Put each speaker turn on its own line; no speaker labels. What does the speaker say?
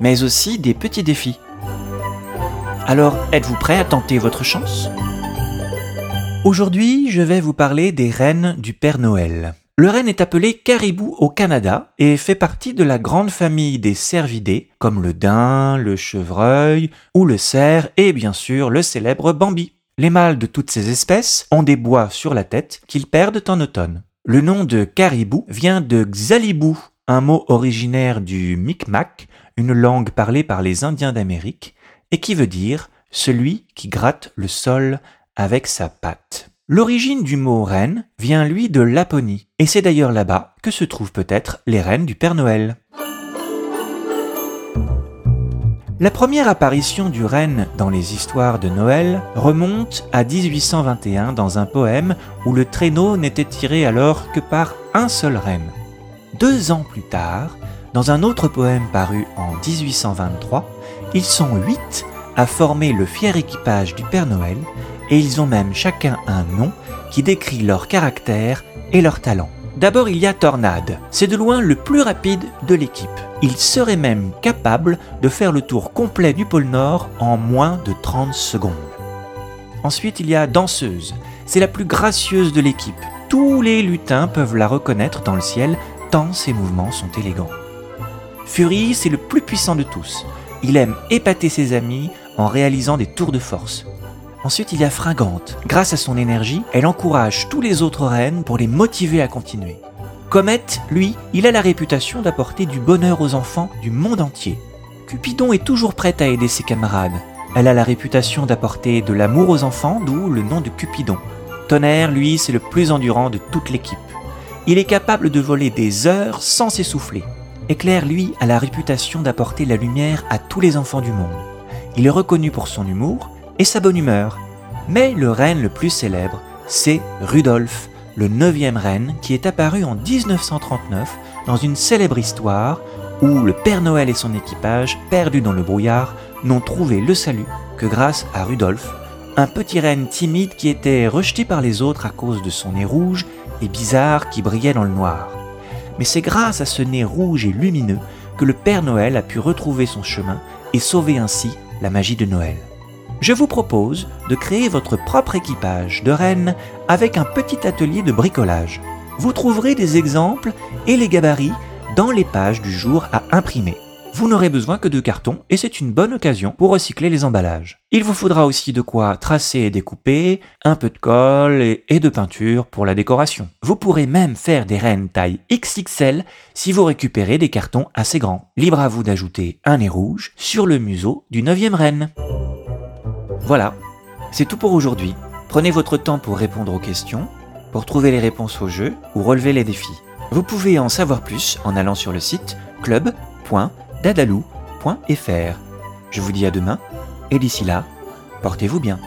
mais aussi des petits défis. Alors, êtes-vous prêt à tenter votre chance? Aujourd'hui, je vais vous parler des rennes du Père Noël. Le renne est appelé caribou au Canada et fait partie de la grande famille des cervidés, comme le daim, le chevreuil ou le cerf et bien sûr le célèbre Bambi. Les mâles de toutes ces espèces ont des bois sur la tête qu'ils perdent en automne. Le nom de caribou vient de xalibou, un mot originaire du Micmac, une langue parlée par les Indiens d'Amérique, et qui veut dire celui qui gratte le sol avec sa patte. L'origine du mot reine vient lui de Laponie, et c'est d'ailleurs là-bas que se trouvent peut-être les reines du Père Noël. La première apparition du renne dans les histoires de Noël remonte à 1821 dans un poème où le traîneau n'était tiré alors que par un seul renne. Deux ans plus tard, dans un autre poème paru en 1823, ils sont huit à former le fier équipage du Père Noël et ils ont même chacun un nom qui décrit leur caractère et leur talent. D'abord il y a Tornade, c'est de loin le plus rapide de l'équipe. Il serait même capable de faire le tour complet du pôle Nord en moins de 30 secondes. Ensuite il y a Danseuse, c'est la plus gracieuse de l'équipe. Tous les lutins peuvent la reconnaître dans le ciel tant ses mouvements sont élégants. Fury, c'est le plus puissant de tous. Il aime épater ses amis en réalisant des tours de force. Ensuite, il y a Fringante. Grâce à son énergie, elle encourage tous les autres reines pour les motiver à continuer. Comet, lui, il a la réputation d'apporter du bonheur aux enfants du monde entier. Cupidon est toujours prête à aider ses camarades. Elle a la réputation d'apporter de l'amour aux enfants, d'où le nom de Cupidon. Tonnerre, lui, c'est le plus endurant de toute l'équipe. Il est capable de voler des heures sans s'essouffler. Éclair, lui, a la réputation d'apporter la lumière à tous les enfants du monde. Il est reconnu pour son humour et sa bonne humeur. Mais le renne le plus célèbre, c'est Rudolf, le neuvième renne qui est apparu en 1939 dans une célèbre histoire où le Père Noël et son équipage, perdus dans le brouillard, n'ont trouvé le salut que grâce à Rudolf, un petit renne timide qui était rejeté par les autres à cause de son nez rouge et bizarre qui brillait dans le noir mais c'est grâce à ce nez rouge et lumineux que le Père Noël a pu retrouver son chemin et sauver ainsi la magie de Noël. Je vous propose de créer votre propre équipage de rennes avec un petit atelier de bricolage. Vous trouverez des exemples et les gabarits dans les pages du jour à imprimer vous n'aurez besoin que de carton et c'est une bonne occasion pour recycler les emballages. Il vous faudra aussi de quoi tracer et découper, un peu de colle et, de peinture pour la décoration. Vous pourrez même faire des rennes taille XXL si vous récupérez des cartons assez grands. Libre à vous d'ajouter un nez rouge sur le museau du 9e renne. Voilà, c'est tout pour aujourd'hui. Prenez votre temps pour répondre aux questions, pour trouver les réponses au jeu ou relever les défis. Vous pouvez en savoir plus en allant sur le site club dadalou.fr. Je vous dis à demain, et d'ici là, portez-vous bien.